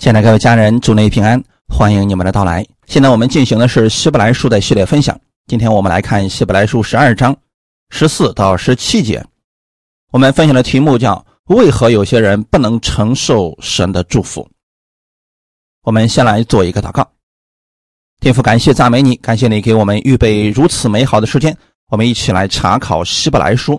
亲爱的各位家人，祝内平安，欢迎你们的到来。现在我们进行的是希伯来书的系列分享。今天我们来看希伯来书十二章十四到十七节。我们分享的题目叫“为何有些人不能承受神的祝福”。我们先来做一个祷告。天父，感谢赞美你，感谢你给我们预备如此美好的时间。我们一起来查考希伯来书，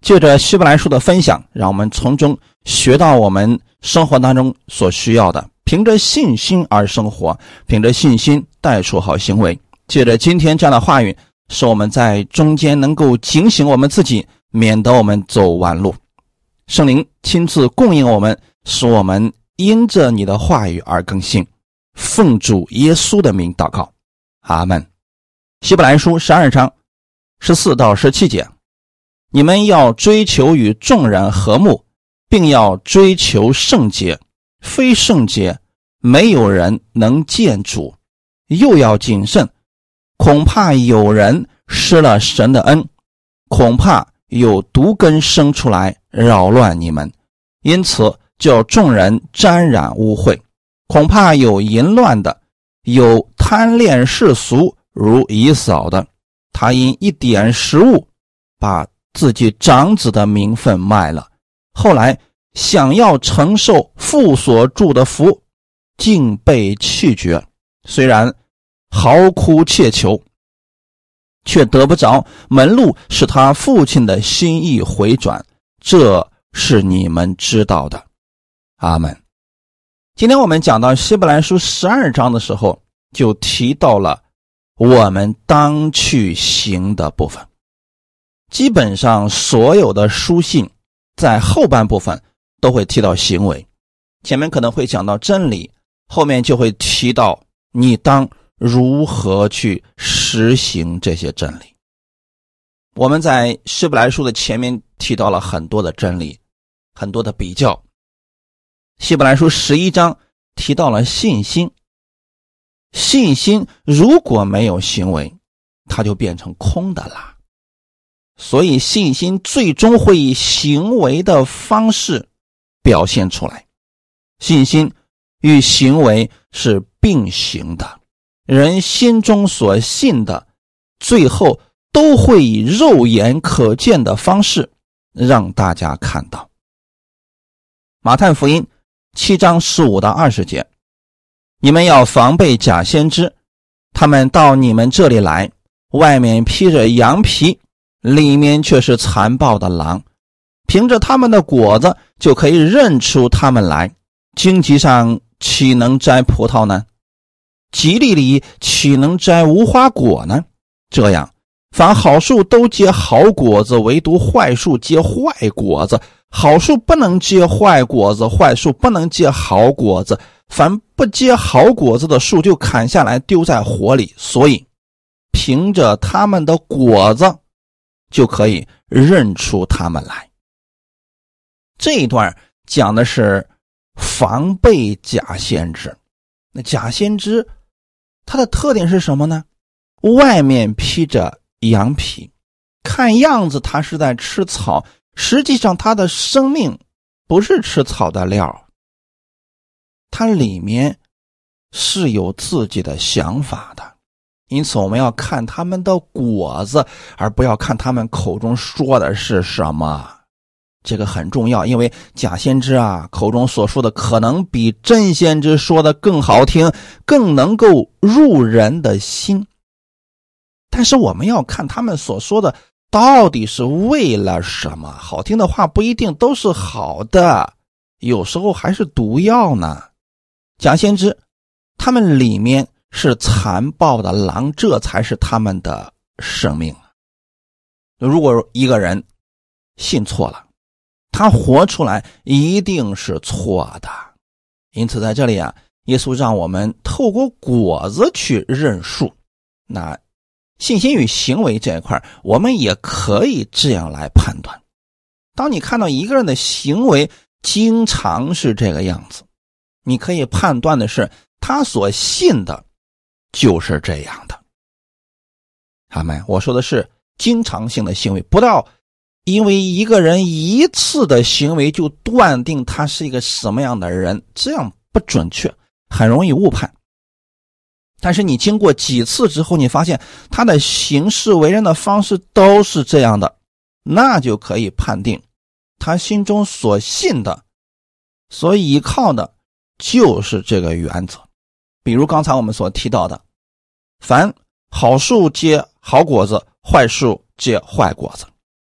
借着希伯来书的分享，让我们从中学到我们。生活当中所需要的，凭着信心而生活，凭着信心带出好行为。借着今天这样的话语，使我们在中间能够警醒我们自己，免得我们走弯路。圣灵亲自供应我们，使我们因着你的话语而更新。奉主耶稣的名祷告，阿门。希伯来书十二章十四到十七节，你们要追求与众人和睦。并要追求圣洁，非圣洁，没有人能见主；又要谨慎，恐怕有人失了神的恩，恐怕有毒根生出来扰乱你们，因此叫众人沾染污秽。恐怕有淫乱的，有贪恋世俗如以扫的，他因一点食物，把自己长子的名分卖了。后来想要承受父所祝的福，竟被弃绝。虽然嚎哭切求，却得不着门路，使他父亲的心意回转。这是你们知道的。阿门。今天我们讲到希伯来书十二章的时候，就提到了我们当去行的部分。基本上所有的书信。在后半部分都会提到行为，前面可能会讲到真理，后面就会提到你当如何去实行这些真理。我们在希伯来书的前面提到了很多的真理，很多的比较。希伯来书十一章提到了信心，信心如果没有行为，它就变成空的啦。所以，信心最终会以行为的方式表现出来。信心与行为是并行的，人心中所信的，最后都会以肉眼可见的方式让大家看到。马太福音七章十五到二十节，你们要防备假先知，他们到你们这里来，外面披着羊皮。里面却是残暴的狼，凭着他们的果子就可以认出他们来。荆棘上岂能摘葡萄呢？吉利里岂能摘无花果呢？这样，凡好树都结好果子，唯独坏树结坏果子。好树不能结坏果子，坏树不能结好果子。凡不结好果子的树，就砍下来丢在火里。所以，凭着他们的果子。就可以认出他们来。这一段讲的是防备假先知。那假先知，他的特点是什么呢？外面披着羊皮，看样子他是在吃草，实际上他的生命不是吃草的料。他里面是有自己的想法的。因此，我们要看他们的果子，而不要看他们口中说的是什么。这个很重要，因为假先知啊，口中所说的可能比真先知说的更好听，更能够入人的心。但是，我们要看他们所说的到底是为了什么。好听的话不一定都是好的，有时候还是毒药呢。假先知，他们里面。是残暴的狼，这才是他们的生命。如果一个人信错了，他活出来一定是错的。因此，在这里啊，耶稣让我们透过果子去认树。那信心与行为这一块，我们也可以这样来判断。当你看到一个人的行为经常是这个样子，你可以判断的是他所信的。就是这样的，他们。我说的是经常性的行为，不到因为一个人一次的行为就断定他是一个什么样的人，这样不准确，很容易误判。但是你经过几次之后，你发现他的行事为人的方式都是这样的，那就可以判定他心中所信的、所依靠的，就是这个原则。比如刚才我们所提到的，凡好树结好果子，坏树结坏果子。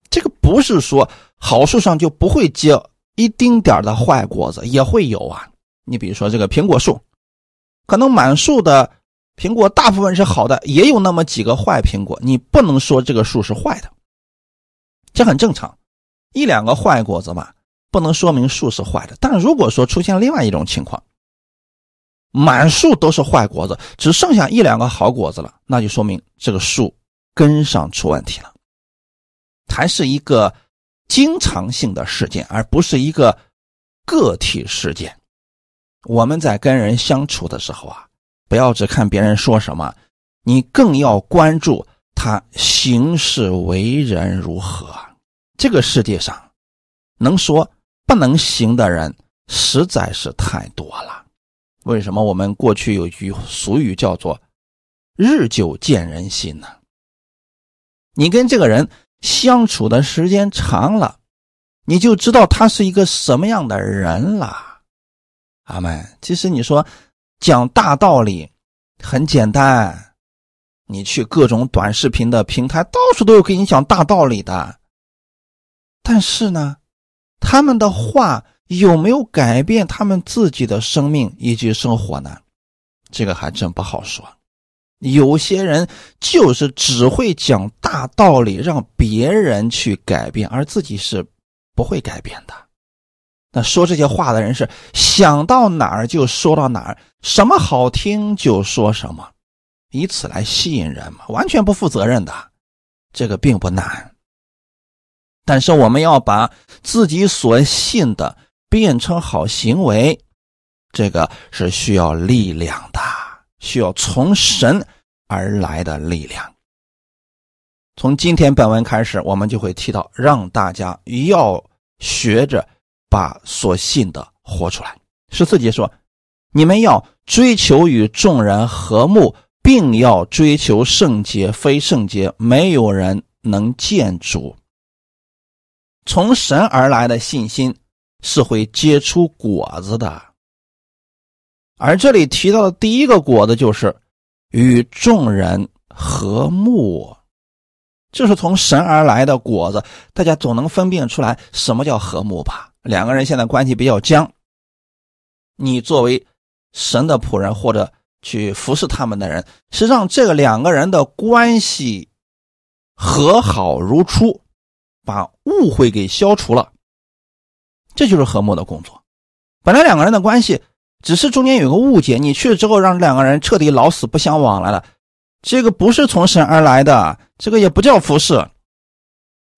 这个不是说好树上就不会结一丁点的坏果子，也会有啊。你比如说这个苹果树，可能满树的。苹果大部分是好的，也有那么几个坏苹果。你不能说这个树是坏的，这很正常。一两个坏果子嘛，不能说明树是坏的。但如果说出现另外一种情况，满树都是坏果子，只剩下一两个好果子了，那就说明这个树根上出问题了，还是一个经常性的事件，而不是一个个体事件。我们在跟人相处的时候啊。不要只看别人说什么，你更要关注他行事为人如何。这个世界上，能说不能行的人实在是太多了。为什么我们过去有句俗语叫做“日久见人心”呢？你跟这个人相处的时间长了，你就知道他是一个什么样的人了。阿门。其实你说。讲大道理很简单，你去各种短视频的平台，到处都有给你讲大道理的。但是呢，他们的话有没有改变他们自己的生命以及生活呢？这个还真不好说。有些人就是只会讲大道理，让别人去改变，而自己是不会改变的。那说这些话的人是想到哪儿就说到哪儿，什么好听就说什么，以此来吸引人嘛，完全不负责任的。这个并不难，但是我们要把自己所信的变成好行为，这个是需要力量的，需要从神而来的力量。从今天本文开始，我们就会提到，让大家要学着。把所信的活出来。十四节说：“你们要追求与众人和睦，并要追求圣洁，非圣洁，没有人能见主。”从神而来的信心是会结出果子的。而这里提到的第一个果子就是与众人和睦，这是从神而来的果子。大家总能分辨出来什么叫和睦吧？两个人现在关系比较僵，你作为神的仆人或者去服侍他们的人，是让这个两个人的关系和好如初，把误会给消除了，这就是和睦的工作。本来两个人的关系只是中间有个误解，你去了之后让两个人彻底老死不相往来了，这个不是从神而来的，这个也不叫服侍。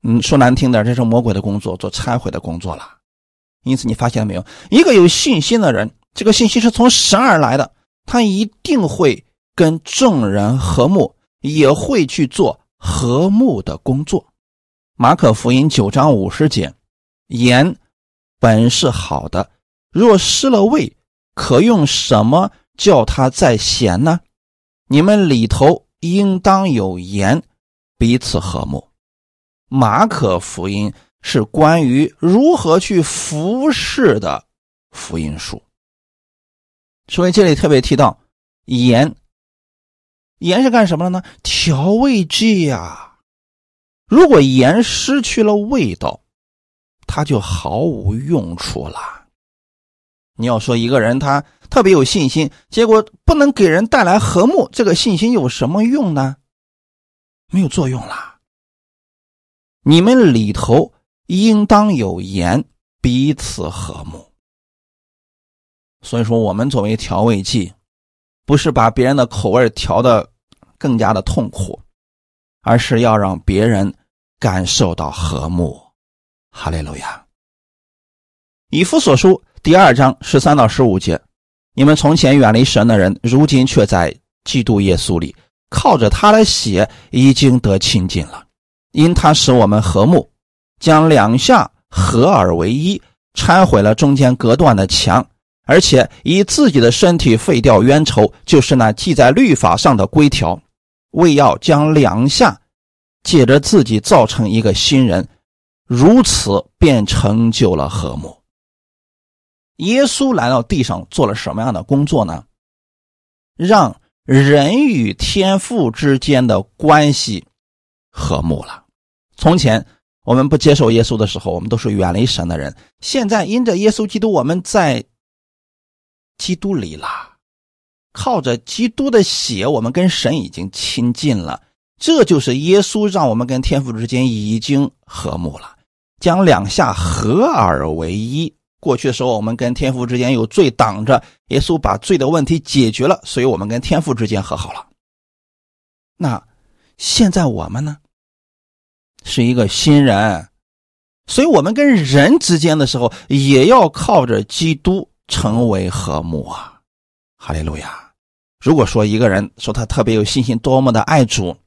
嗯，说难听点，这是魔鬼的工作，做拆毁的工作了。因此，你发现了没有？一个有信心的人，这个信心是从神而来的，他一定会跟众人和睦，也会去做和睦的工作。马可福音九章五十节：言本是好的，若失了味，可用什么叫它再咸呢？你们里头应当有盐，彼此和睦。马可福音。是关于如何去服侍的福音书，所以这里特别提到盐。盐是干什么的呢？调味剂呀。如果盐失去了味道，他就毫无用处了。你要说一个人他特别有信心，结果不能给人带来和睦，这个信心有什么用呢？没有作用了。你们里头。应当有盐，彼此和睦。所以说，我们作为调味剂，不是把别人的口味调的更加的痛苦，而是要让别人感受到和睦。哈利路亚。以弗所书第二章十三到十五节：你们从前远离神的人，如今却在基督耶稣里，靠着他的血已经得亲近了，因他使我们和睦。将两下合而为一，拆毁了中间隔断的墙，而且以自己的身体废掉冤仇，就是那记在律法上的规条，为要将两下借着自己造成一个新人，如此便成就了和睦。耶稣来到地上做了什么样的工作呢？让人与天父之间的关系和睦了。从前我们不接受耶稣的时候，我们都是远离神的人。现在因着耶稣基督，我们在基督里了，靠着基督的血，我们跟神已经亲近了。这就是耶稣让我们跟天父之间已经和睦了，将两下合而为一。过去的时候，我们跟天父之间有罪挡着，耶稣把罪的问题解决了，所以我们跟天父之间和好了。那现在我们呢，是一个新人，所以我们跟人之间的时候，也要靠着基督成为和睦啊！哈利路亚！如果说一个人说他特别有信心，多么的爱主，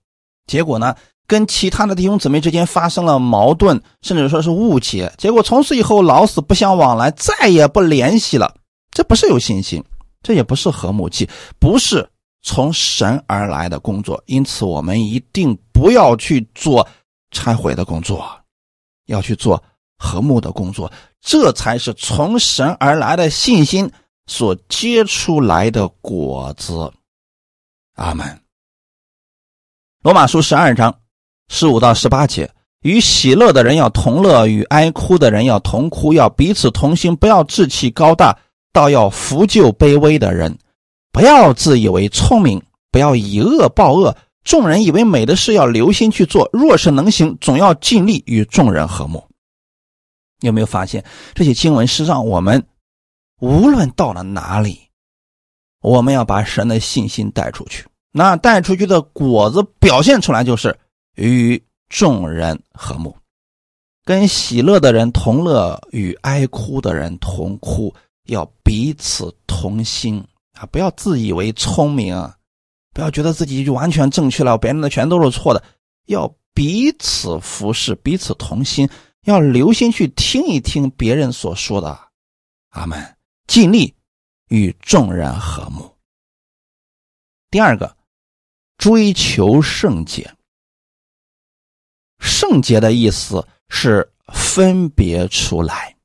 结果呢？跟其他的弟兄姊妹之间发生了矛盾，甚至说是误解，结果从此以后老死不相往来，再也不联系了。这不是有信心，这也不是和睦气，不是从神而来的工作。因此，我们一定不要去做拆毁的工作，要去做和睦的工作，这才是从神而来的信心所结出来的果子。阿门。罗马书十二章。十五到十八节，与喜乐的人要同乐，与哀哭的人要同哭，要彼此同心，不要志气高大，倒要扶救卑微的人。不要自以为聪明，不要以恶报恶。众人以为美的事，要留心去做；若是能行，总要尽力与众人和睦。有没有发现这些经文是让我们无论到了哪里，我们要把神的信心带出去？那带出去的果子表现出来就是。与众人和睦，跟喜乐的人同乐，与哀哭的人同哭，要彼此同心啊！不要自以为聪明，不要觉得自己就完全正确了，别人的全都是错的。要彼此服侍，彼此同心，要留心去听一听别人所说的。阿门！尽力与众人和睦。第二个，追求圣洁。圣洁的意思是分别出来。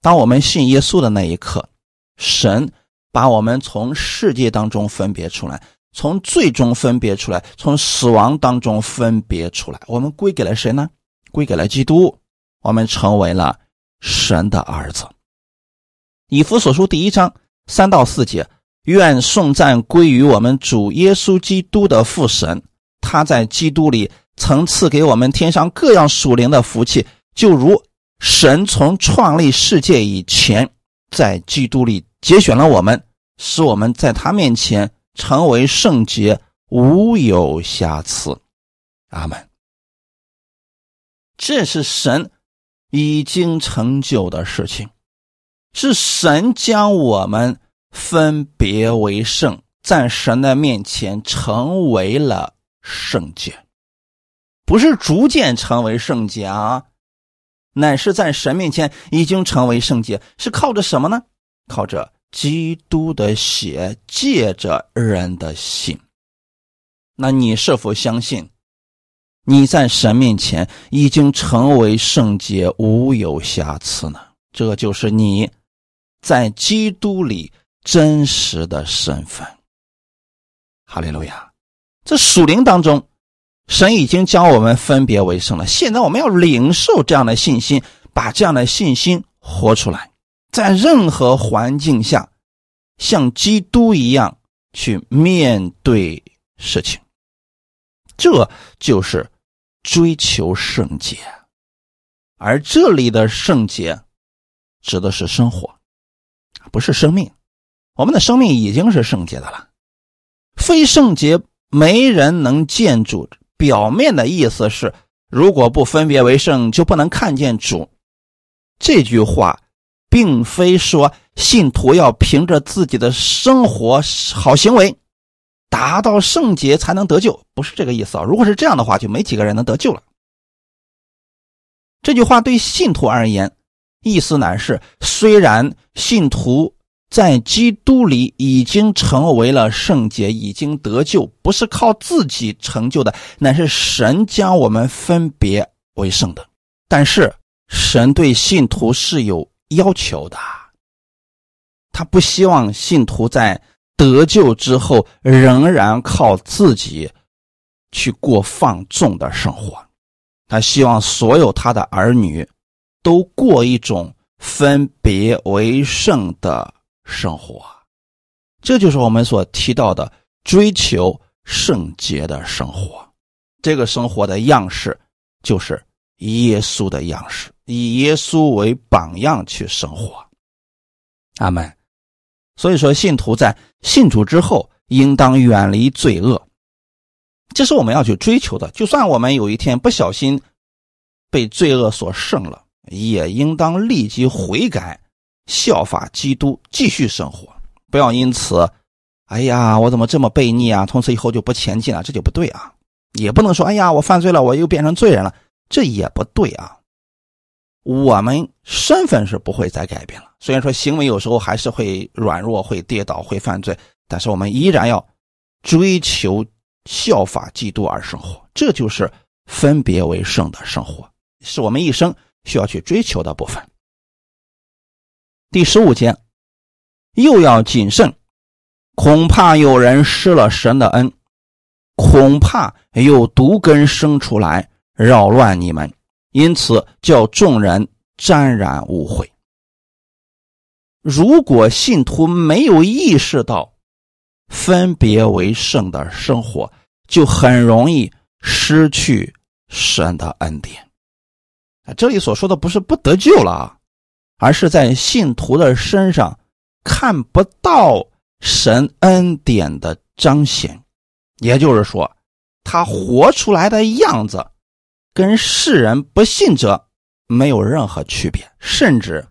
当我们信耶稣的那一刻，神把我们从世界当中分别出来，从最终分别出来，从死亡当中分别出来。我们归给了谁呢？归给了基督。我们成为了神的儿子。以弗所书第一章三到四节：愿颂赞归于我们主耶稣基督的父神，他在基督里。曾赐给我们天上各样属灵的福气，就如神从创立世界以前，在基督里节选了我们，使我们在他面前成为圣洁，无有瑕疵。阿门。这是神已经成就的事情，是神将我们分别为圣，在神的面前成为了圣洁。不是逐渐成为圣洁啊，乃是在神面前已经成为圣洁，是靠着什么呢？靠着基督的血，借着人的心。那你是否相信你在神面前已经成为圣洁，无有瑕疵呢？这就是你在基督里真实的身份。哈利路亚！这属灵当中。神已经将我们分别为圣了，现在我们要领受这样的信心，把这样的信心活出来，在任何环境下，像基督一样去面对事情，这就是追求圣洁。而这里的圣洁，指的是生活，不是生命。我们的生命已经是圣洁的了，非圣洁没人能建筑。表面的意思是，如果不分别为圣，就不能看见主。这句话，并非说信徒要凭着自己的生活好行为，达到圣洁才能得救，不是这个意思啊。如果是这样的话，就没几个人能得救了。这句话对信徒而言，意思乃是：虽然信徒在基督里已经成为了圣洁，已经得救，不是靠自己成就的，乃是神将我们分别为圣的。但是神对信徒是有要求的，他不希望信徒在得救之后仍然靠自己去过放纵的生活，他希望所有他的儿女都过一种分别为圣的。生活，这就是我们所提到的追求圣洁的生活。这个生活的样式就是耶稣的样式，以耶稣为榜样去生活。阿门。所以说，信徒在信主之后，应当远离罪恶，这是我们要去追求的。就算我们有一天不小心被罪恶所胜了，也应当立即悔改。效法基督，继续生活，不要因此，哎呀，我怎么这么悖逆啊？从此以后就不前进了，这就不对啊！也不能说，哎呀，我犯罪了，我又变成罪人了，这也不对啊！我们身份是不会再改变了，虽然说行为有时候还是会软弱、会跌倒、会犯罪，但是我们依然要追求效法基督而生活，这就是分别为圣的生活，是我们一生需要去追求的部分。第十五节，又要谨慎，恐怕有人失了神的恩，恐怕有毒根生出来扰乱你们，因此叫众人沾染误会。如果信徒没有意识到分别为圣的生活，就很容易失去神的恩典。啊，这里所说的不是不得救了啊。而是在信徒的身上看不到神恩典的彰显，也就是说，他活出来的样子跟世人不信者没有任何区别，甚至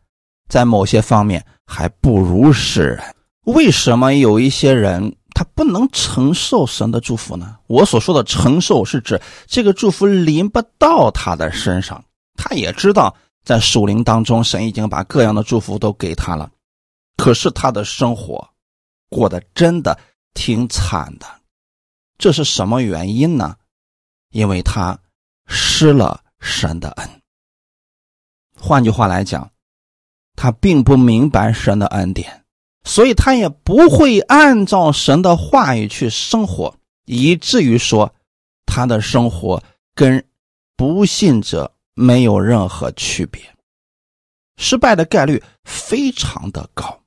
在某些方面还不如世人。为什么有一些人他不能承受神的祝福呢？我所说的承受，是指这个祝福临不到他的身上，他也知道。在属灵当中，神已经把各样的祝福都给他了，可是他的生活过得真的挺惨的。这是什么原因呢？因为他失了神的恩。换句话来讲，他并不明白神的恩典，所以他也不会按照神的话语去生活，以至于说他的生活跟不信者。没有任何区别，失败的概率非常的高，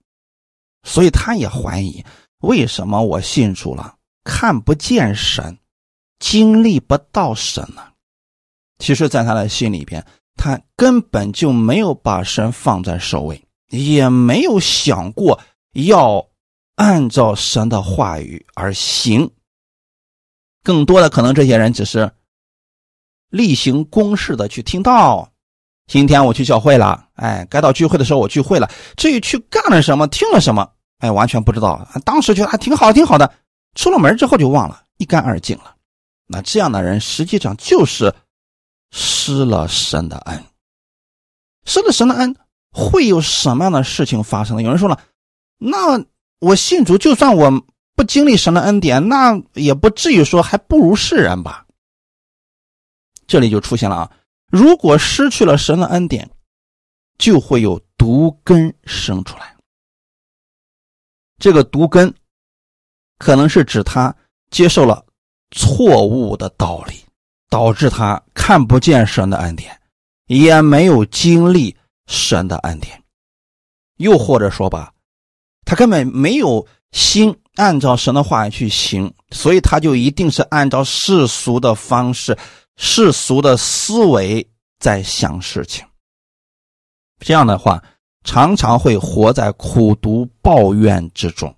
所以他也怀疑为什么我信主了看不见神，经历不到神呢？其实，在他的心里边，他根本就没有把神放在首位，也没有想过要按照神的话语而行。更多的可能，这些人只是。例行公事的去听到，今天我去教会了，哎，该到聚会的时候我聚会了。至于去干了什么，听了什么，哎，完全不知道。当时觉得还挺好，挺好的，出了门之后就忘了，一干二净了。那这样的人实际上就是失了神的恩。失了神的恩，会有什么样的事情发生呢？有人说了，那我信主，就算我不经历神的恩典，那也不至于说还不如世人吧。这里就出现了啊！如果失去了神的恩典，就会有毒根生出来。这个毒根可能是指他接受了错误的道理，导致他看不见神的恩典，也没有经历神的恩典。又或者说吧，他根本没有心按照神的话去行，所以他就一定是按照世俗的方式。世俗的思维在想事情，这样的话常常会活在苦读抱怨之中，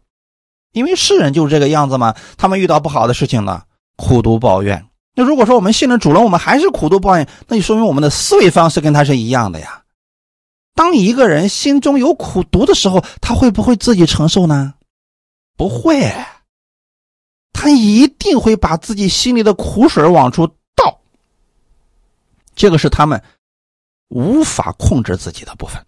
因为世人就是这个样子嘛。他们遇到不好的事情呢，苦读抱怨。那如果说我们信了主了，我们还是苦读抱怨，那就说明我们的思维方式跟他是一样的呀。当一个人心中有苦读的时候，他会不会自己承受呢？不会，他一定会把自己心里的苦水往出。这个是他们无法控制自己的部分。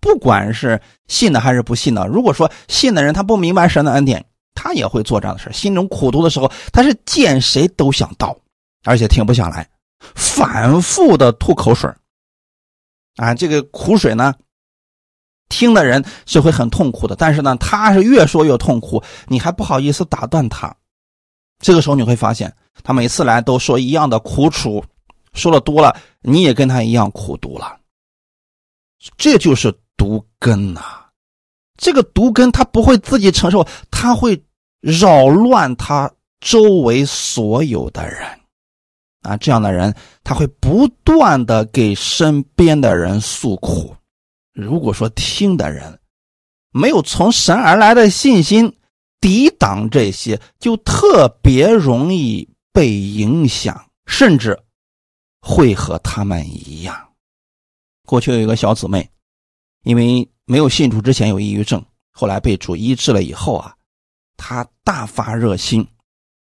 不管是信的还是不信的，如果说信的人他不明白神的恩典，他也会做这样的事心中苦读的时候，他是见谁都想倒，而且停不下来，反复的吐口水啊，这个苦水呢，听的人是会很痛苦的。但是呢，他是越说越痛苦，你还不好意思打断他。这个时候你会发现，他每次来都说一样的苦楚，说的多了，你也跟他一样苦读了。这就是毒根呐，这个毒根他不会自己承受，他会扰乱他周围所有的人。啊，这样的人他会不断的给身边的人诉苦。如果说听的人没有从神而来的信心抵挡这些，就特别容易被影响，甚至会和他们一样。过去有一个小姊妹，因为没有信主之前有抑郁症，后来被主医治了以后啊，她大发热心。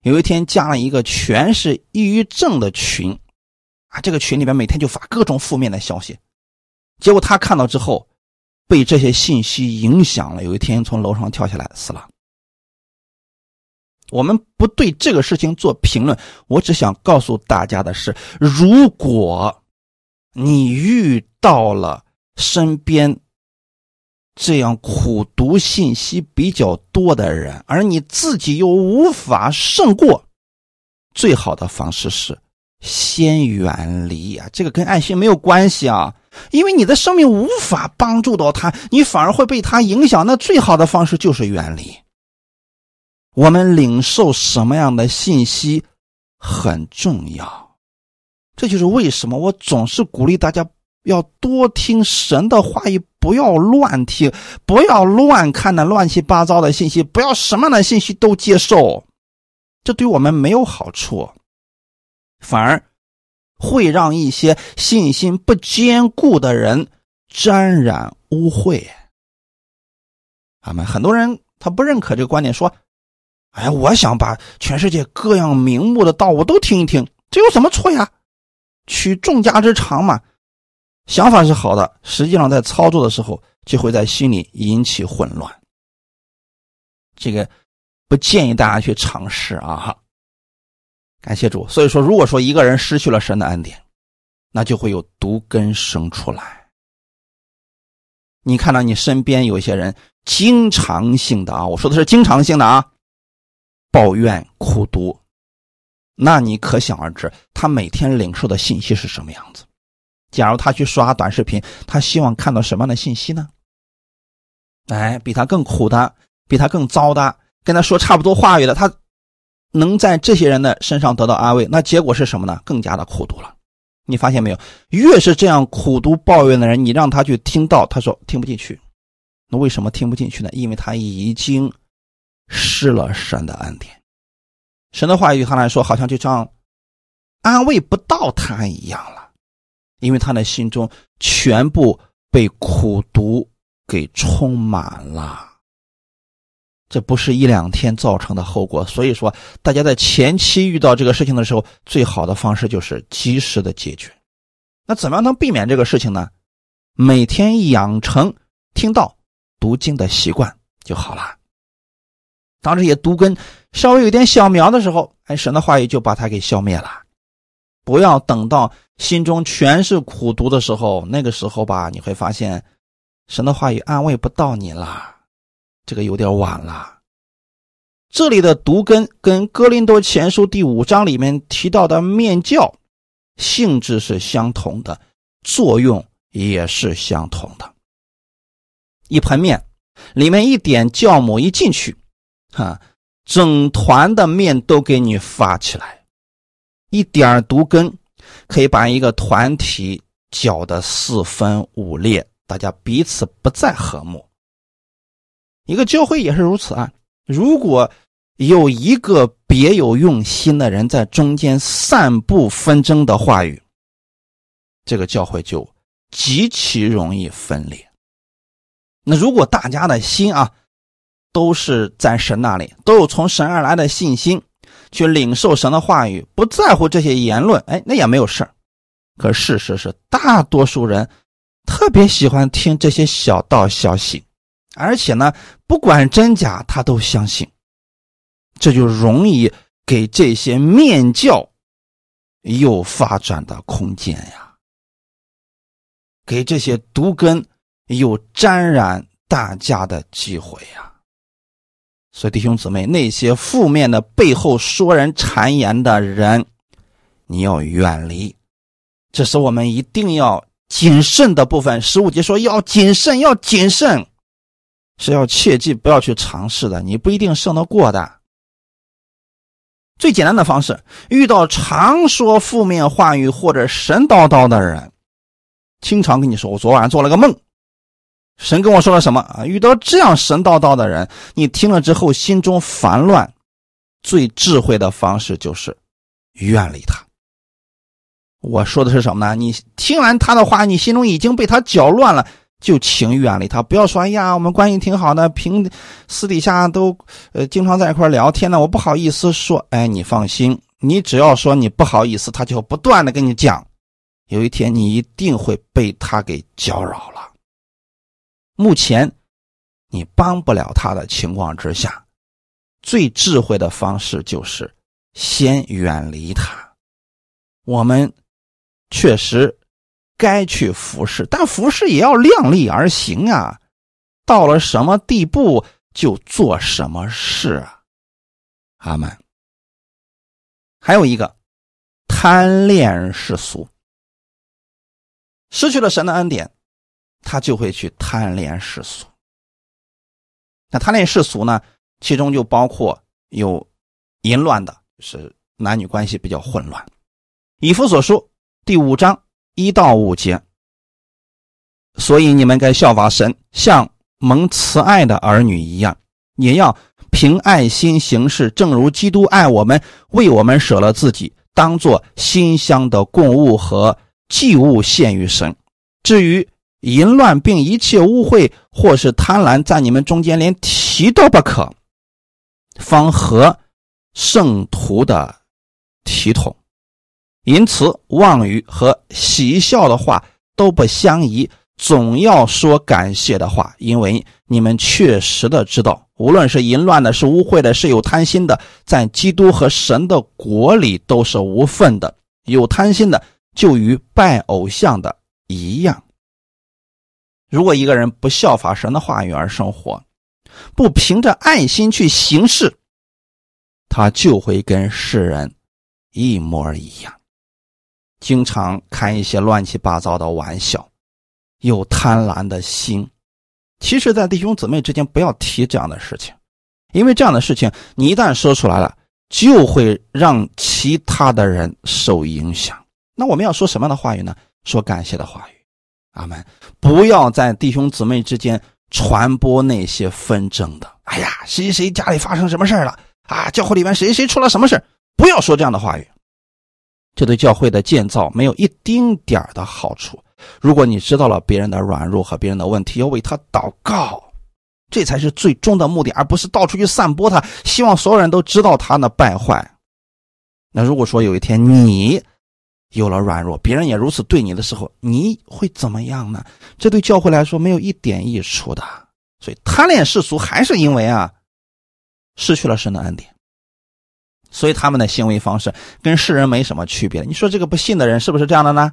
有一天加了一个全是抑郁症的群，啊，这个群里边每天就发各种负面的消息，结果他看到之后，被这些信息影响了，有一天从楼上跳下来死了。我们不对这个事情做评论，我只想告诉大家的是，如果你遇到了身边。这样苦读信息比较多的人，而你自己又无法胜过，最好的方式是先远离啊！这个跟爱心没有关系啊，因为你的生命无法帮助到他，你反而会被他影响。那最好的方式就是远离。我们领受什么样的信息很重要，这就是为什么我总是鼓励大家。要多听神的话语，不要乱听，不要乱看那乱七八糟的信息，不要什么样的信息都接受，这对我们没有好处，反而会让一些信心不坚固的人沾染污秽。他们很多人他不认可这个观点，说：“哎，我想把全世界各样名目的道我都听一听，这有什么错呀？取众家之长嘛。”想法是好的，实际上在操作的时候就会在心里引起混乱。这个不建议大家去尝试啊！哈，感谢主。所以说，如果说一个人失去了神的恩典，那就会有毒根生出来。你看到你身边有些人经常性的啊，我说的是经常性的啊，抱怨苦读，那你可想而知，他每天领受的信息是什么样子。假如他去刷短视频，他希望看到什么样的信息呢？哎，比他更苦的，比他更糟的，跟他说差不多话语的，他能在这些人的身上得到安慰，那结果是什么呢？更加的苦读了。你发现没有？越是这样苦读抱怨的人，你让他去听到，他说听不进去。那为什么听不进去呢？因为他已经失了神的恩典，神的话语对他来说，好像就像安慰不到他一样了。因为他的心中全部被苦毒给充满了，这不是一两天造成的后果。所以说，大家在前期遇到这个事情的时候，最好的方式就是及时的解决。那怎么样能避免这个事情呢？每天养成听到读经的习惯就好了。当这些毒根稍微有点小苗的时候，哎，神的话语就把它给消灭了。不要等到心中全是苦毒的时候，那个时候吧，你会发现，神的话语安慰不到你了，这个有点晚了。这里的毒根跟哥林多前书第五章里面提到的面教性质是相同的，作用也是相同的。一盆面里面一点酵母一进去，哈，整团的面都给你发起来。一点毒根可以把一个团体搅得四分五裂，大家彼此不再和睦。一个教会也是如此啊！如果有一个别有用心的人在中间散布纷争的话语，这个教会就极其容易分裂。那如果大家的心啊都是在神那里，都有从神而来的信心。去领受神的话语，不在乎这些言论，哎，那也没有事可事实是，大多数人特别喜欢听这些小道消息，而且呢，不管真假，他都相信，这就容易给这些面教有发展的空间呀，给这些毒根有沾染大家的机会呀。所以，弟兄姊妹，那些负面的背后说人谗言的人，你要远离。这是我们一定要谨慎的部分。十五节说要谨慎，要谨慎，是要切记不要去尝试的，你不一定胜得过的。最简单的方式，遇到常说负面话语或者神叨叨的人，经常跟你说：“我昨晚做了个梦。”神跟我说了什么啊？遇到这样神叨叨的人，你听了之后心中烦乱，最智慧的方式就是远离他。我说的是什么呢？你听完他的话，你心中已经被他搅乱了，就请远离他。不要说哎呀，我们关系挺好的，平私底下都呃经常在一块聊天呢。我不好意思说，哎，你放心，你只要说你不好意思，他就不断的跟你讲，有一天你一定会被他给搅扰。目前，你帮不了他的情况之下，最智慧的方式就是先远离他。我们确实该去服侍，但服侍也要量力而行啊。到了什么地步就做什么事啊。阿门。还有一个，贪恋世俗，失去了神的恩典。他就会去贪恋世俗。那贪恋世俗呢？其中就包括有淫乱的，就是男女关系比较混乱。以弗所书第五章一到五节。所以你们该效法神，像蒙慈爱的儿女一样，也要凭爱心行事，正如基督爱我们，为我们舍了自己，当做馨香的供物和祭物献于神。至于淫乱并一切污秽或是贪婪，在你们中间连提都不可，方合圣徒的体统。因此，妄语和喜笑的话都不相宜，总要说感谢的话，因为你们确实的知道，无论是淫乱的，是污秽的，是有贪心的，在基督和神的国里都是无份的。有贪心的，就与拜偶像的一样。如果一个人不效法神的话语而生活，不凭着爱心去行事，他就会跟世人一模一样，经常开一些乱七八糟的玩笑，有贪婪的心。其实，在弟兄姊妹之间不要提这样的事情，因为这样的事情你一旦说出来了，就会让其他的人受影响。那我们要说什么样的话语呢？说感谢的话语。阿门！不要在弟兄姊妹之间传播那些纷争的。哎呀，谁谁家里发生什么事了啊？教会里面谁谁出了什么事不要说这样的话语，这对教会的建造没有一丁点的好处。如果你知道了别人的软弱和别人的问题，要为他祷告，这才是最终的目的，而不是到处去散播他，希望所有人都知道他的败坏。那如果说有一天你，有了软弱，别人也如此对你的时候，你会怎么样呢？这对教会来说没有一点益处的。所以贪恋世俗，还是因为啊，失去了神的恩典。所以他们的行为方式跟世人没什么区别。你说这个不信的人是不是这样的呢？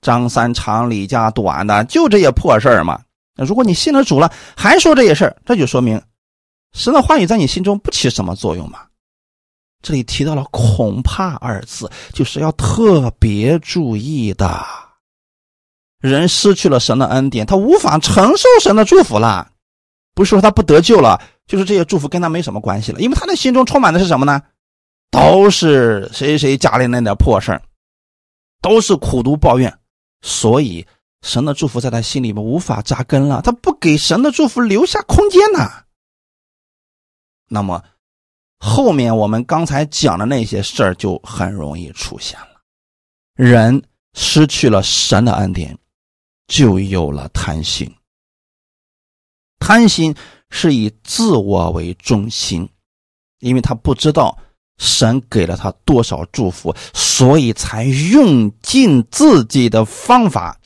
张三长李家短的，就这些破事儿嘛。那如果你信了主了，还说这些事儿，这就说明神的话语在你心中不起什么作用嘛。这里提到了“恐怕”二字，就是要特别注意的。人失去了神的恩典，他无法承受神的祝福了。不是说他不得救了，就是这些祝福跟他没什么关系了。因为他的心中充满的是什么呢？都是谁谁家里那点破事都是苦读抱怨，所以神的祝福在他心里面无法扎根了。他不给神的祝福留下空间呢。那么。后面我们刚才讲的那些事儿就很容易出现了，人失去了神的恩典，就有了贪心。贪心是以自我为中心，因为他不知道神给了他多少祝福，所以才用尽自己的方法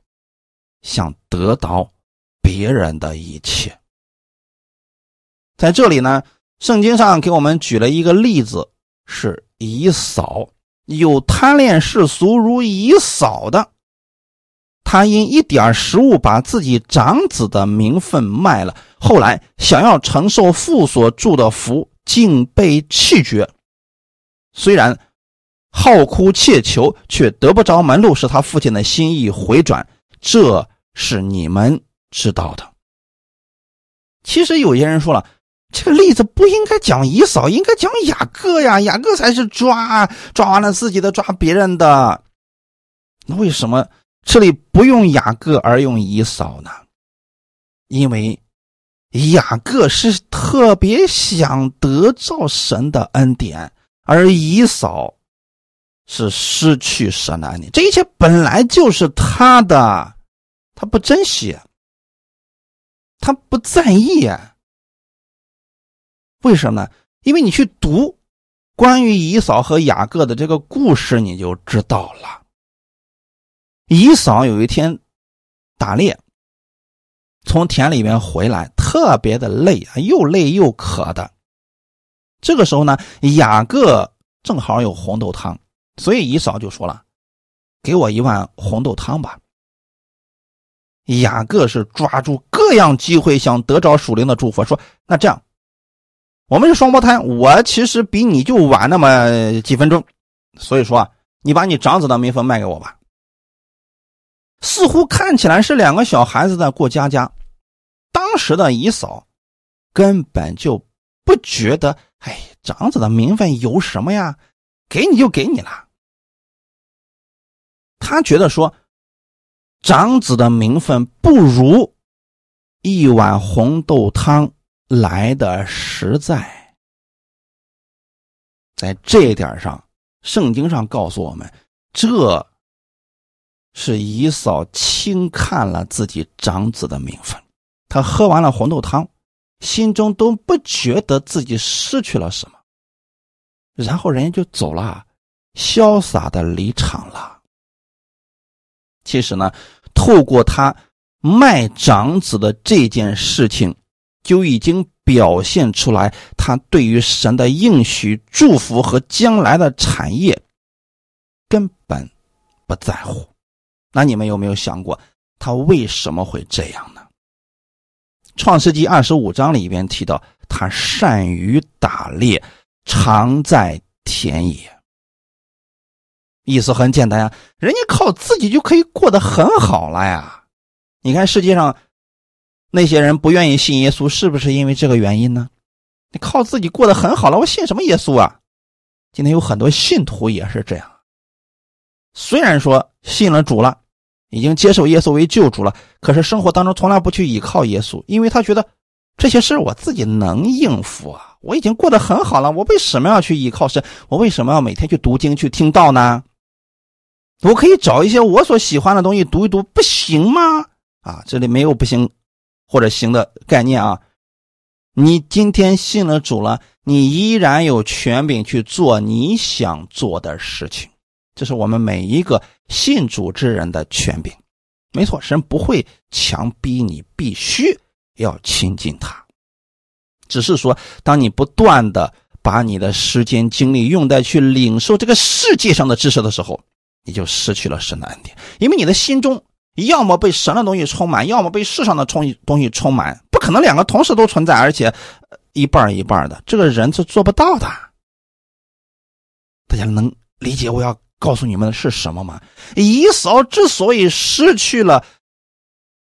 想得到别人的一切。在这里呢，圣经上给我们举了一个例子，是以扫，有贪恋世俗如以扫的。他因一点食物把自己长子的名分卖了，后来想要承受父所祝的福，竟被弃绝。虽然好哭切求，却得不着门路，使他父亲的心意回转。这是你们知道的。其实有些人说了，这个例子不应该讲以嫂，应该讲雅各呀，雅各才是抓抓完了自己的，抓别人的。那为什么？这里不用雅各而用以扫呢，因为雅各是特别想得到神的恩典，而以扫是失去神的恩典。这一切本来就是他的，他不珍惜，他不在意。为什么呢？因为你去读关于以扫和雅各的这个故事，你就知道了。姨嫂有一天打猎，从田里面回来，特别的累啊，又累又渴的。这个时候呢，雅各正好有红豆汤，所以姨嫂就说了：“给我一碗红豆汤吧。”雅各是抓住各样机会想得着属灵的祝福，说：“那这样，我们是双胞胎，我其实比你就晚那么几分钟，所以说你把你长子的名分卖给我吧。”似乎看起来是两个小孩子在过家家，当时的姨嫂根本就不觉得，哎，长子的名分有什么呀？给你就给你了。他觉得说，长子的名分不如一碗红豆汤来的实在。在这一点上，圣经上告诉我们，这。是姨嫂轻看了自己长子的名分，他喝完了红豆汤，心中都不觉得自己失去了什么，然后人家就走了，潇洒的离场了。其实呢，透过他卖长子的这件事情，就已经表现出来他对于神的应许、祝福和将来的产业根本不在乎。那你们有没有想过，他为什么会这样呢？创世纪二十五章里边提到，他善于打猎，常在田野。意思很简单呀，人家靠自己就可以过得很好了呀。你看世界上那些人不愿意信耶稣，是不是因为这个原因呢？你靠自己过得很好了，我信什么耶稣啊？今天有很多信徒也是这样，虽然说信了主了。已经接受耶稣为救主了，可是生活当中从来不去依靠耶稣，因为他觉得这些事我自己能应付啊，我已经过得很好了，我为什么要去依靠神？我为什么要每天去读经去听道呢？我可以找一些我所喜欢的东西读一读，不行吗？啊，这里没有不行或者行的概念啊。你今天信了主了，你依然有权柄去做你想做的事情。这是我们每一个信主之人的权柄，没错，神不会强逼你必须要亲近他，只是说，当你不断的把你的时间精力用在去领受这个世界上的知识的时候，你就失去了神的恩典，因为你的心中要么被神的东西充满，要么被世上的充东西充满，不可能两个同时都存在，而且一半一半的，这个人是做不到的。大家能理解我要？告诉你们的是什么吗？姨嫂之所以失去了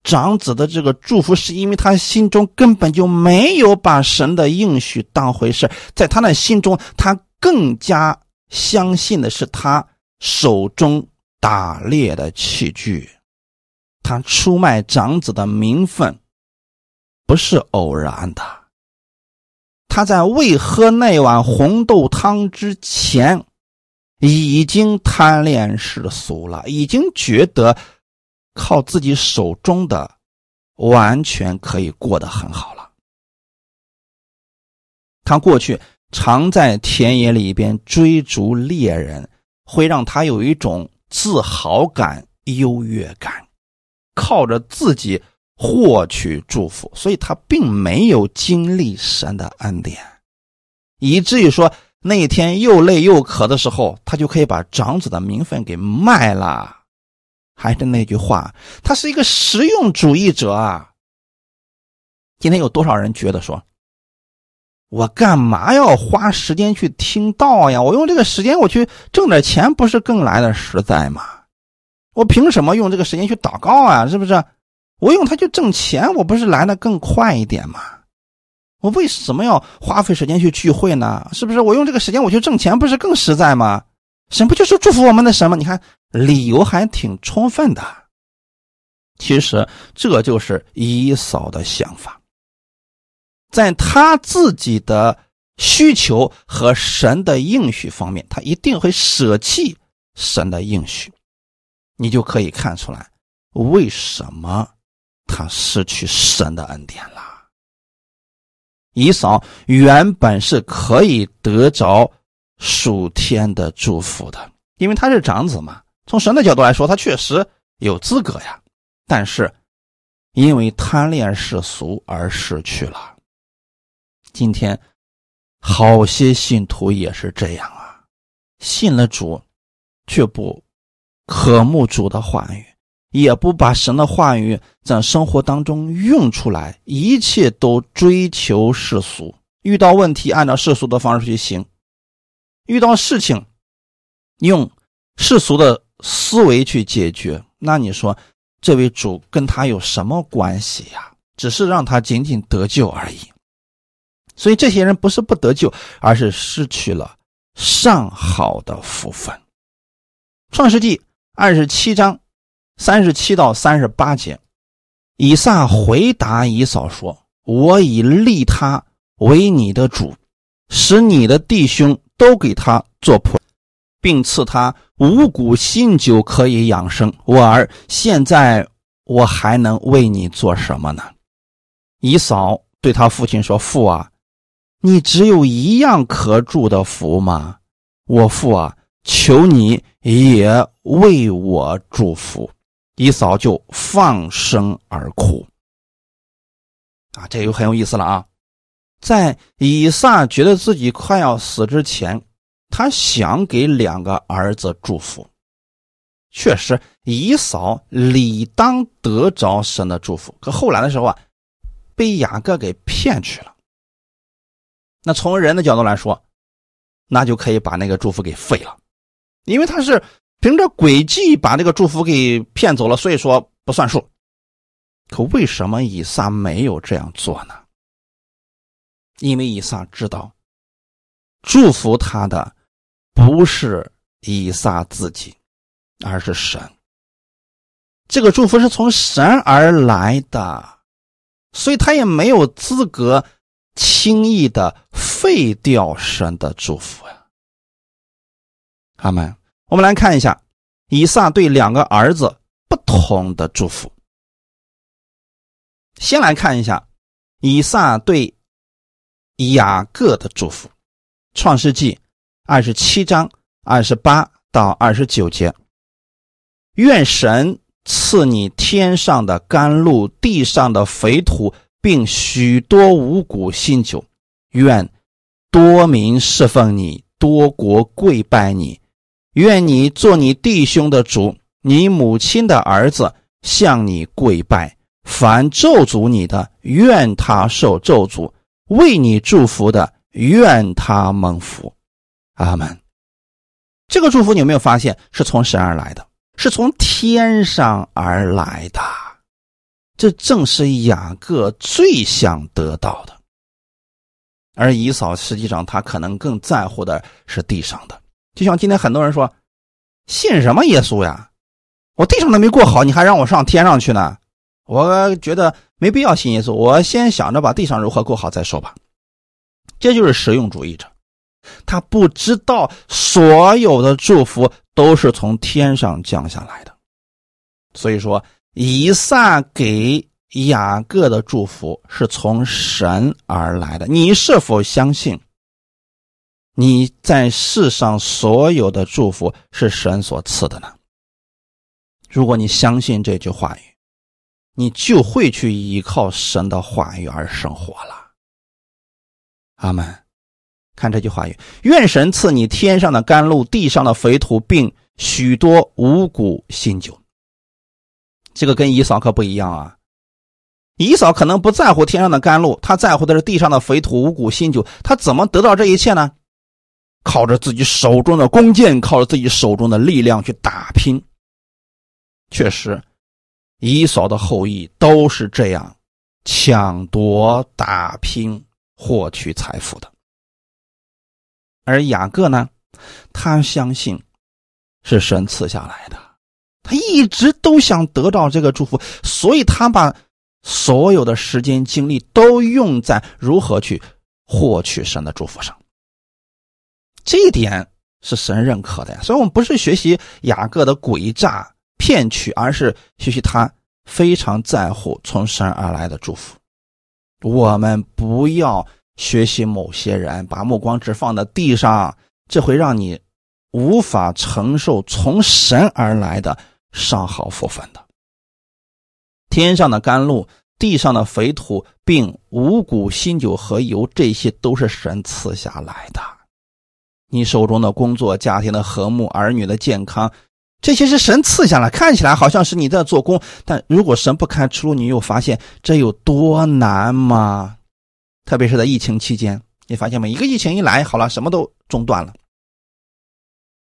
长子的这个祝福，是因为他心中根本就没有把神的应许当回事，在他的心中，他更加相信的是他手中打猎的器具，他出卖长子的名分不是偶然的。他在未喝那碗红豆汤之前。已经贪恋世俗了，已经觉得靠自己手中的完全可以过得很好了。他过去常在田野里边追逐猎人，会让他有一种自豪感、优越感，靠着自己获取祝福，所以他并没有经历神的恩典，以至于说那一天又累又渴的时候，他就可以把长子的名分给卖了。还是那句话，他是一个实用主义者啊。今天有多少人觉得说，我干嘛要花时间去听道呀？我用这个时间我去挣点钱，不是更来的实在吗？我凭什么用这个时间去祷告啊？是不是？我用它去挣钱，我不是来的更快一点吗？我为什么要花费时间去聚会呢？是不是？我用这个时间我去挣钱，不是更实在吗？神不就是祝福我们的神吗？你看理由还挺充分的。其实这就是以扫的想法。在他自己的需求和神的应许方面，他一定会舍弃神的应许，你就可以看出来为什么他失去神的恩典了。以扫原本是可以得着属天的祝福的，因为他是长子嘛。从神的角度来说，他确实有资格呀，但是因为贪恋世俗而失去了。今天，好些信徒也是这样啊，信了主，却不渴慕主的话语，也不把神的话语在生活当中用出来，一切都追求世俗。遇到问题，按照世俗的方式去行；遇到事情，用世俗的思维去解决。那你说，这位主跟他有什么关系呀？只是让他仅仅得救而已。所以这些人不是不得救，而是失去了上好的福分。创世纪二十七章三十七到三十八节，以撒回答以扫说：“我已立他为你的主，使你的弟兄都给他做仆，并赐他五谷新酒可以养生。我儿，现在我还能为你做什么呢？”以扫对他父亲说：“父啊。”你只有一样可祝的福吗？我父啊，求你也为我祝福。以嫂就放声而哭。啊，这又很有意思了啊！在以撒觉得自己快要死之前，他想给两个儿子祝福。确实，以嫂理当得着神的祝福。可后来的时候啊，被雅各给骗去了。那从人的角度来说，那就可以把那个祝福给废了，因为他是凭着诡计把这个祝福给骗走了，所以说不算数。可为什么以撒没有这样做呢？因为以撒知道，祝福他的不是以撒自己，而是神。这个祝福是从神而来的，所以他也没有资格。轻易的废掉神的祝福呀！阿门。我们来看一下以撒对两个儿子不同的祝福。先来看一下以撒对雅各的祝福，《创世纪二十七章二十八到二十九节：愿神赐你天上的甘露，地上的肥土。并许多五谷新酒，愿多民侍奉你，多国跪拜你。愿你做你弟兄的主，你母亲的儿子向你跪拜。凡咒诅你的，愿他受咒诅；为你祝福的，愿他蒙福。阿门。这个祝福你有没有发现是从神而来的？是从天上而来的。这正是雅各最想得到的，而姨嫂实际上他可能更在乎的是地上的。就像今天很多人说，信什么耶稣呀？我地上都没过好，你还让我上天上去呢？我觉得没必要信耶稣，我先想着把地上如何过好再说吧。这就是实用主义者，他不知道所有的祝福都是从天上降下来的，所以说。以撒给雅各的祝福是从神而来的，你是否相信？你在世上所有的祝福是神所赐的呢？如果你相信这句话语，你就会去依靠神的话语而生活了。阿门。看这句话语：愿神赐你天上的甘露，地上的肥土，并许多五谷新酒。这个跟以扫可不一样啊！以扫可能不在乎天上的甘露，他在乎的是地上的肥土、五谷新酒。他怎么得到这一切呢？靠着自己手中的弓箭，靠着自己手中的力量去打拼。确实，以扫的后裔都是这样抢夺、打拼、获取财富的。而雅各呢，他相信是神赐下来的，他一直都想得到这个祝福，所以他把所有的时间精力都用在如何去获取神的祝福上。这一点是神认可的呀。所以我们不是学习雅各的诡诈骗取，而是学习他非常在乎从神而来的祝福。我们不要。学习某些人，把目光只放在地上，这会让你无法承受从神而来的上好福分的。天上的甘露，地上的肥土，并五谷新酒和油，这些都是神赐下来的。你手中的工作、家庭的和睦、儿女的健康，这些是神赐下来。看起来好像是你在做工，但如果神不开出路，你又发现这有多难吗？特别是在疫情期间，你发现没？一个疫情一来，好了，什么都中断了，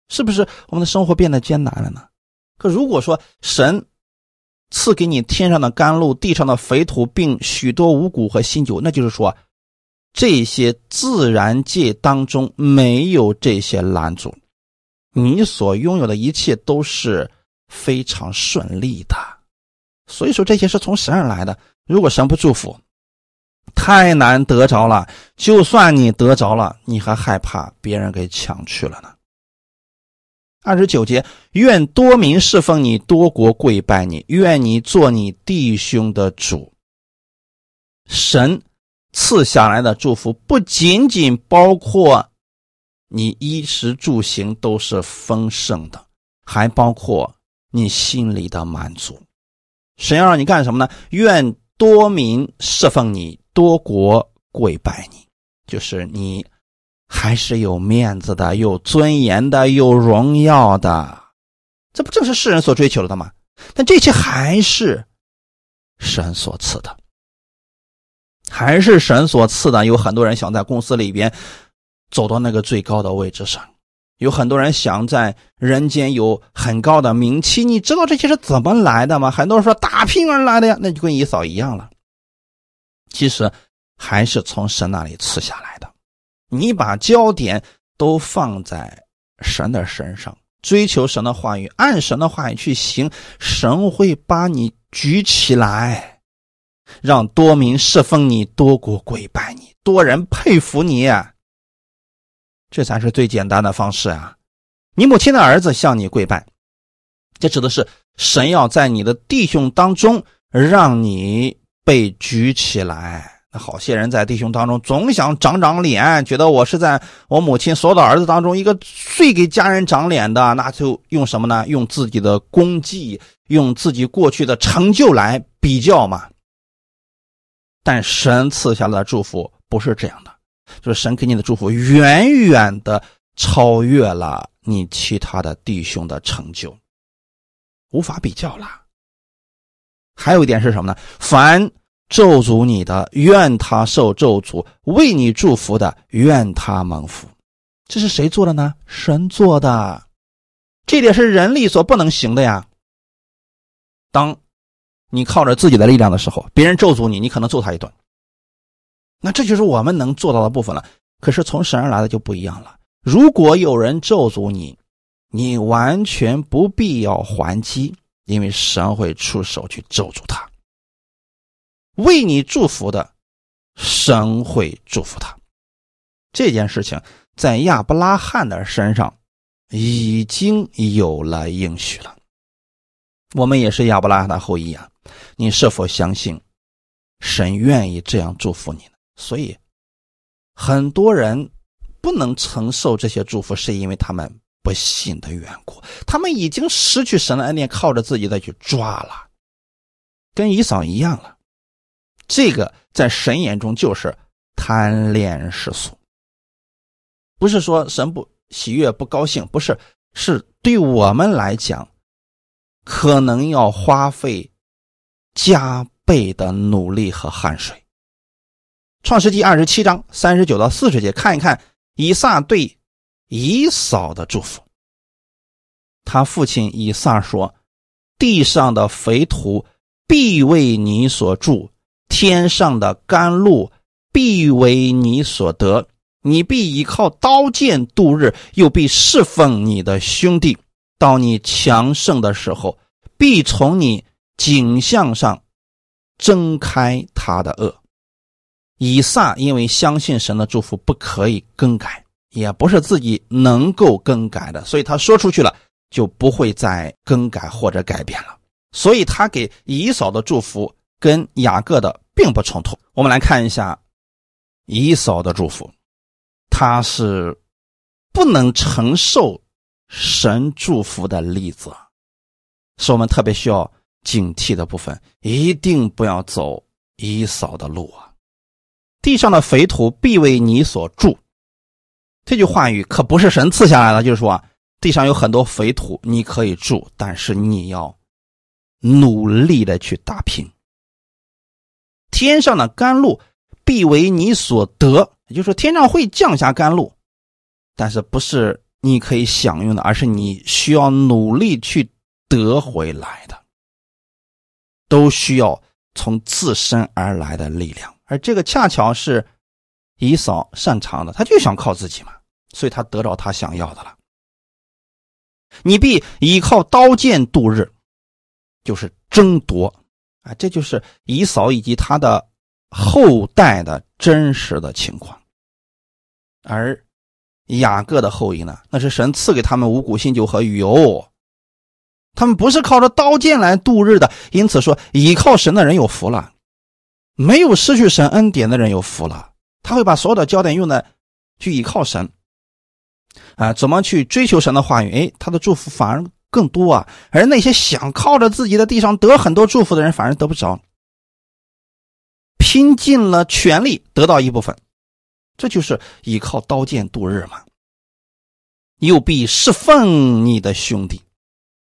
是不是我们的生活变得艰难了呢？可如果说神赐给你天上的甘露、地上的肥土，并许多五谷和新酒，那就是说，这些自然界当中没有这些拦阻，你所拥有的一切都是非常顺利的。所以说，这些是从神而来的。如果神不祝福，太难得着了，就算你得着了，你还害怕别人给抢去了呢。二十九节，愿多民侍奉你，多国跪拜你，愿你做你弟兄的主。神赐下来的祝福不仅仅包括你衣食住行都是丰盛的，还包括你心里的满足。神要让你干什么呢？愿多民侍奉你。多国跪拜你，就是你还是有面子的、有尊严的、有荣耀的，这不正是世人所追求的吗？但这些还是神所赐的，还是神所赐的。有很多人想在公司里边走到那个最高的位置上，有很多人想在人间有很高的名气。你知道这些是怎么来的吗？很多人说打拼而来的呀，那就跟姨嫂一样了。其实还是从神那里赐下来的。你把焦点都放在神的身上，追求神的话语，按神的话语去行，神会把你举起来，让多民侍奉你，多国跪拜你，多人佩服你。这才是最简单的方式啊！你母亲的儿子向你跪拜，这指的是神要在你的弟兄当中让你。被举起来，那好些人在弟兄当中总想长长脸，觉得我是在我母亲所有的儿子当中一个最给家人长脸的，那就用什么呢？用自己的功绩，用自己过去的成就来比较嘛。但神赐下的祝福不是这样的，就是神给你的祝福远远的超越了你其他的弟兄的成就，无法比较了。还有一点是什么呢？凡咒诅你的，愿他受咒诅；为你祝福的，愿他蒙福。这是谁做的呢？神做的。这点是人力所不能行的呀。当你靠着自己的力量的时候，别人咒诅你，你可能揍他一顿。那这就是我们能做到的部分了。可是从神而来的就不一样了。如果有人咒诅你，你完全不必要还击。因为神会出手去咒诅他，为你祝福的，神会祝福他。这件事情在亚伯拉罕的身上已经有了应许了。我们也是亚伯拉罕的后裔啊，你是否相信神愿意这样祝福你呢？所以很多人不能承受这些祝福，是因为他们。不信的缘故，他们已经失去神的恩典，靠着自己再去抓了。跟以扫一样了。这个在神眼中就是贪恋世俗，不是说神不喜悦、不高兴，不是，是对我们来讲，可能要花费加倍的努力和汗水。创世纪二十七章三十九到四十节，看一看以撒对以扫的祝福。他父亲以撒说：“地上的肥土必为你所住。”天上的甘露必为你所得，你必依靠刀剑度日，又必侍奉你的兄弟。到你强盛的时候，必从你颈项上挣开他的恶。以撒因为相信神的祝福不可以更改，也不是自己能够更改的，所以他说出去了就不会再更改或者改变了。所以他给以扫的祝福跟雅各的。并不冲突。我们来看一下以扫的祝福，他是不能承受神祝福的例子，是我们特别需要警惕的部分。一定不要走以扫的路啊！地上的肥土必为你所住，这句话语可不是神赐下来的，就是说地上有很多肥土，你可以住，但是你要努力的去打拼。天上的甘露必为你所得，也就是说，天上会降下甘露，但是不是你可以享用的，而是你需要努力去得回来的，都需要从自身而来的力量，而这个恰巧是以扫擅长的，他就想靠自己嘛，所以他得到他想要的了。你必依靠刀剑度日，就是争夺。啊，这就是以扫以及他的后代的真实的情况，而雅各的后裔呢，那是神赐给他们五谷、新酒和油，他们不是靠着刀剑来度日的。因此说，依靠神的人有福了，没有失去神恩典的人有福了。他会把所有的焦点用在去依靠神，啊，怎么去追求神的话语？哎，他的祝福反而。更多啊，而那些想靠着自己的地上得很多祝福的人，反而得不着。拼尽了全力得到一部分，这就是依靠刀剑度日嘛。又必侍奉你的兄弟，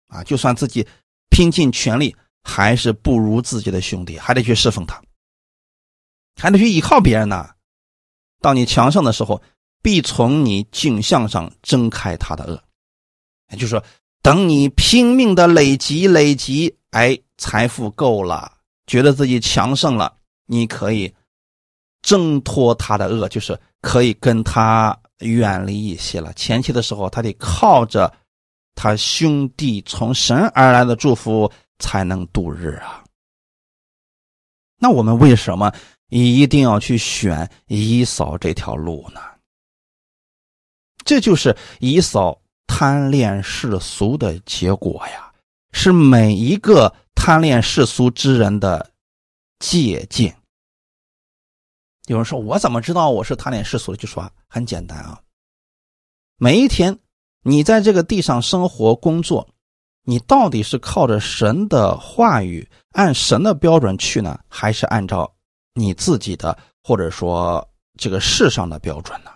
啊，就算自己拼尽全力，还是不如自己的兄弟，还得去侍奉他，还得去依靠别人呢。到你强盛的时候，必从你颈项上挣开他的恶，也就是说。等你拼命的累积累积，哎，财富够了，觉得自己强盛了，你可以挣脱他的恶，就是可以跟他远离一些了。前期的时候，他得靠着他兄弟从神而来的祝福才能度日啊。那我们为什么一定要去选以扫这条路呢？这就是以扫。贪恋世俗的结果呀，是每一个贪恋世俗之人的借鉴。有人说：“我怎么知道我是贪恋世俗的？”就说很简单啊，每一天你在这个地上生活工作，你到底是靠着神的话语，按神的标准去呢，还是按照你自己的或者说这个世上的标准呢？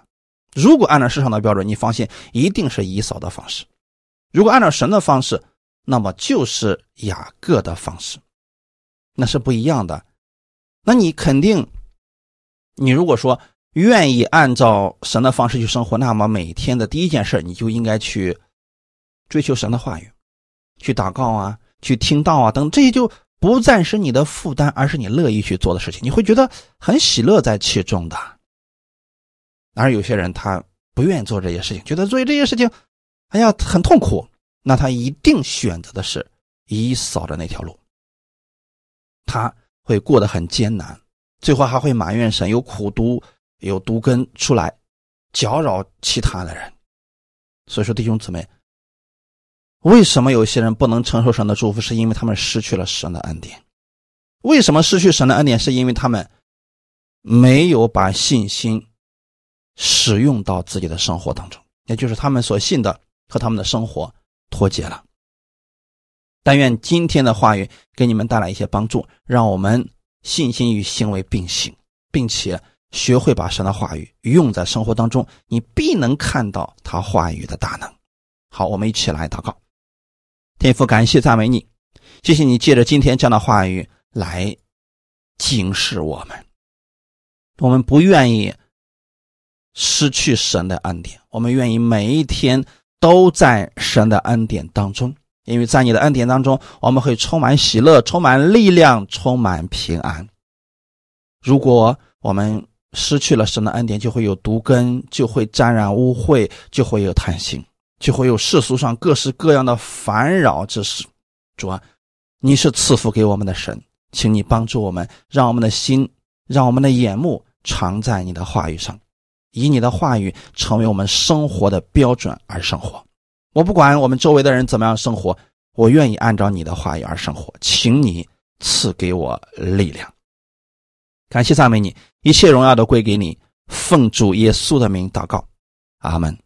如果按照世上的标准，你放心，一定是以扫的方式；如果按照神的方式，那么就是雅各的方式，那是不一样的。那你肯定，你如果说愿意按照神的方式去生活，那么每天的第一件事，你就应该去追求神的话语，去祷告啊，去听道啊，等这些就不再是你的负担，而是你乐意去做的事情，你会觉得很喜乐在其中的。而有些人他不愿意做这些事情，觉得做这些事情，哎呀很痛苦，那他一定选择的是以扫的那条路，他会过得很艰难，最后还会埋怨神有苦毒有毒根出来搅扰其他的人。所以说弟兄姊妹，为什么有些人不能承受神的祝福？是因为他们失去了神的恩典。为什么失去神的恩典？是因为他们没有把信心。使用到自己的生活当中，也就是他们所信的和他们的生活脱节了。但愿今天的话语给你们带来一些帮助，让我们信心与行为并行，并且学会把神的话语用在生活当中，你必能看到他话语的大能。好，我们一起来祷告。天父，感谢赞美你，谢谢你借着今天这样的话语来警示我们。我们不愿意失去神的恩典，我们愿意每一天都在神的恩典当中，因为在你的恩典当中，我们会充满喜乐、充满力量、充满平安。如果我们失去了神的恩典，就会有毒根，就会沾染污秽，就会有贪心。就会有世俗上各式各样的烦扰之事。主啊，你是赐福给我们的神，请你帮助我们，让我们的心，让我们的眼目常在你的话语上，以你的话语成为我们生活的标准而生活。我不管我们周围的人怎么样生活，我愿意按照你的话语而生活。请你赐给我力量。感谢赞美你，一切荣耀都归给你。奉主耶稣的名祷告，阿门。